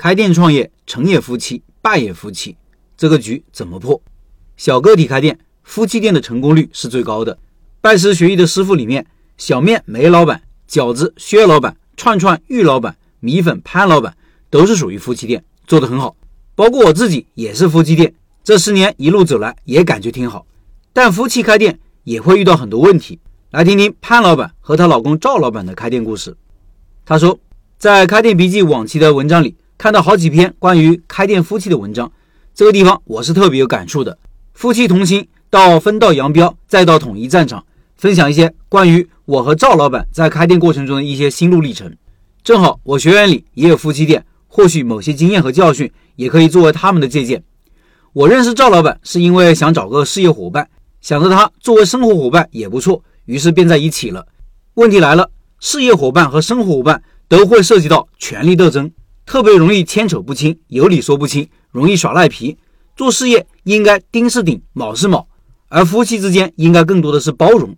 开店创业，成也夫妻，败也夫妻，这个局怎么破？小个体开店，夫妻店的成功率是最高的。拜师学艺的师傅里面，小面梅老板、饺子薛老板、串串玉老板、米粉潘老板都是属于夫妻店，做得很好。包括我自己也是夫妻店，这十年一路走来也感觉挺好。但夫妻开店也会遇到很多问题。来听听潘老板和她老公赵老板的开店故事。他说，在开店笔记往期的文章里看到好几篇关于开店夫妻的文章，这个地方我是特别有感触的。夫妻同心，到分道扬镳，再到统一战场，分享一些关于我和赵老板在开店过程中的一些心路历程。正好我学员里也有夫妻店，或许某些经验和教训也可以作为他们的借鉴。我认识赵老板是因为想找个事业伙伴，想着他作为生活伙伴也不错。于是便在一起了。问题来了，事业伙伴和生活伙伴都会涉及到权力斗争，特别容易牵扯不清，有理说不清，容易耍赖皮。做事业应该丁是顶，卯是卯，而夫妻之间应该更多的是包容。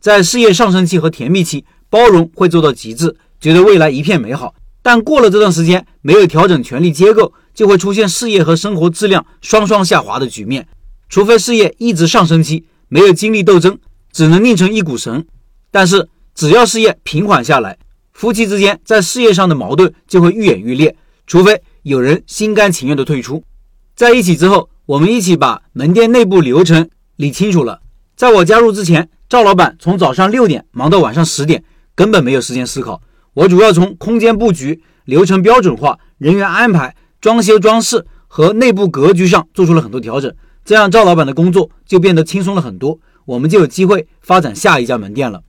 在事业上升期和甜蜜期，包容会做到极致，觉得未来一片美好。但过了这段时间，没有调整权力结构，就会出现事业和生活质量双双下滑的局面。除非事业一直上升期，没有经历斗争。只能拧成一股绳，但是只要事业平缓下来，夫妻之间在事业上的矛盾就会愈演愈烈。除非有人心甘情愿的退出，在一起之后，我们一起把门店内部流程理清楚了。在我加入之前，赵老板从早上六点忙到晚上十点，根本没有时间思考。我主要从空间布局、流程标准化、人员安排、装修装饰和内部格局上做出了很多调整，这样赵老板的工作就变得轻松了很多。我们就有机会发展下一家门店了。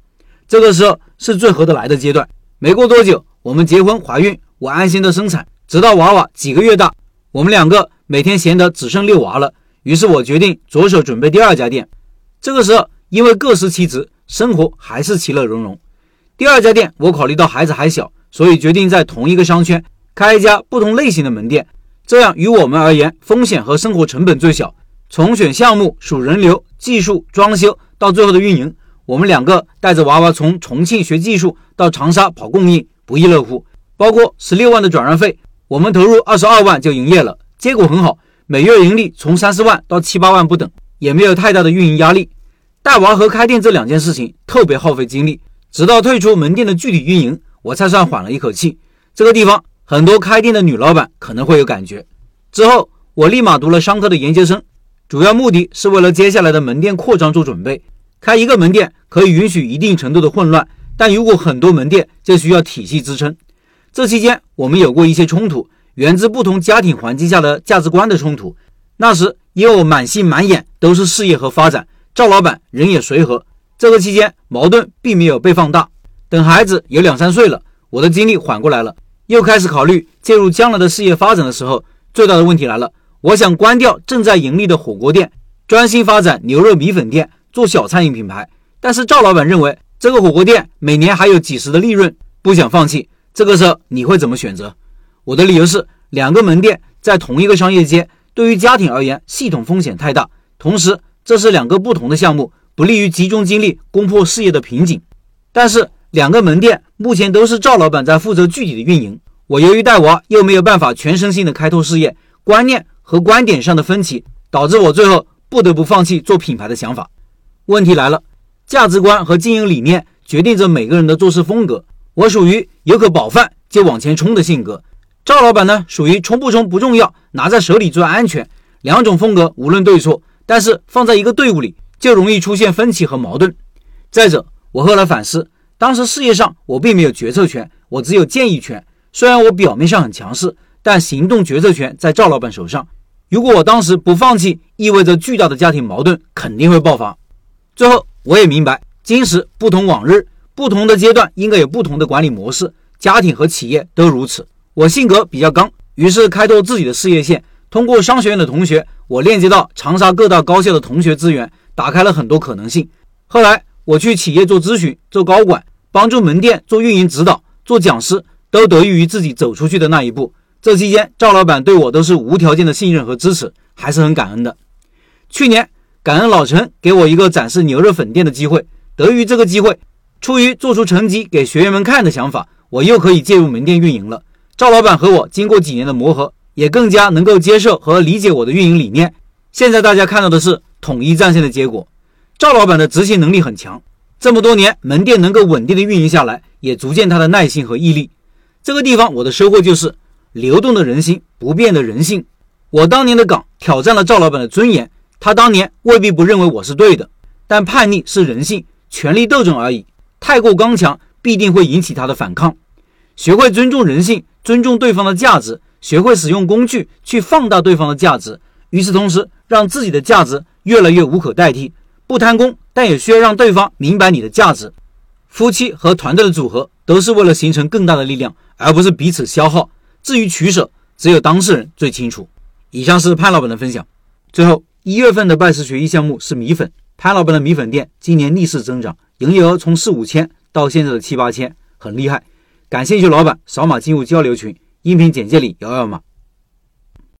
这个时候是最合得来的阶段。没过多久，我们结婚怀孕，我安心的生产，直到娃娃几个月大，我们两个每天闲得只剩遛娃了。于是我决定着手准备第二家店。这个时候，因为各司其职，生活还是其乐融融。第二家店，我考虑到孩子还小，所以决定在同一个商圈开一家不同类型的门店，这样于我们而言，风险和生活成本最小。从选项目、数人流、技术、装修到最后的运营，我们两个带着娃娃从重庆学技术到长沙跑供应，不亦乐乎。包括十六万的转让费，我们投入二十二万就营业了，结果很好，每月盈利从三四万到七八万不等，也没有太大的运营压力。带娃和开店这两件事情特别耗费精力，直到退出门店的具体运营，我才算缓了一口气。这个地方很多开店的女老板可能会有感觉。之后我立马读了商科的研究生。主要目的是为了接下来的门店扩张做准备。开一个门店可以允许一定程度的混乱，但如果很多门店，就需要体系支撑。这期间我们有过一些冲突，源自不同家庭环境下的价值观的冲突。那时因为我满心满眼都是事业和发展，赵老板人也随和。这个期间矛盾并没有被放大。等孩子有两三岁了，我的精力缓过来了，又开始考虑介入将来的事业发展的时候，最大的问题来了。我想关掉正在盈利的火锅店，专心发展牛肉米粉店，做小餐饮品牌。但是赵老板认为这个火锅店每年还有几十的利润，不想放弃。这个时候你会怎么选择？我的理由是，两个门店在同一个商业街，对于家庭而言系统风险太大，同时这是两个不同的项目，不利于集中精力攻破事业的瓶颈。但是两个门店目前都是赵老板在负责具体的运营，我由于带娃又没有办法全身心的开拓事业，观念。和观点上的分歧，导致我最后不得不放弃做品牌的想法。问题来了，价值观和经营理念决定着每个人的做事风格。我属于有口饱饭就往前冲的性格，赵老板呢属于冲不冲不重要，拿在手里最安全。两种风格无论对错，但是放在一个队伍里就容易出现分歧和矛盾。再者，我后来反思，当时事业上我并没有决策权，我只有建议权。虽然我表面上很强势。但行动决策权在赵老板手上。如果我当时不放弃，意味着巨大的家庭矛盾肯定会爆发。最后，我也明白，今时不同往日，不同的阶段应该有不同的管理模式。家庭和企业都如此。我性格比较刚，于是开拓自己的事业线。通过商学院的同学，我链接到长沙各大高校的同学资源，打开了很多可能性。后来，我去企业做咨询、做高管，帮助门店做运营指导、做讲师，都得益于自己走出去的那一步。这期间，赵老板对我都是无条件的信任和支持，还是很感恩的。去年，感恩老陈给我一个展示牛肉粉店的机会，得益于这个机会，出于做出成绩给学员们看的想法，我又可以介入门店运营了。赵。老板和我经过几年的磨合，也更加能够接受和理解我的运营理念。现在大家看到的是统一战线的结果。赵老板的执行能力很强，这么多年门店能够稳定的运营下来，也足见他的耐心和毅力。这个地方我的收获就是流动的人心，不变的人性。我当年的岗挑战了赵老板的尊严，他当年未必不认为我是对的，但叛逆是人性，权力斗争而已，太过刚强必定会引起他的反抗。学会尊重人性，尊重对方的价值，学会使用工具去放大对方的价值，与此同时让自己的价值越来越无可代替。不贪功，但也需要让对方明白你的价值。夫妻和团队的组合都是为了形成更大的力量。而不是彼此消耗。至于取舍，只有当事人最清楚。以上是潘老板的分享。最后，一月份的拜师学艺项目是米粉。潘老板的米粉店今年逆势增长，营业额从四五千到现在的七八千，很厉害。感兴趣老板扫码进入交流群，音频简介里摇摇码。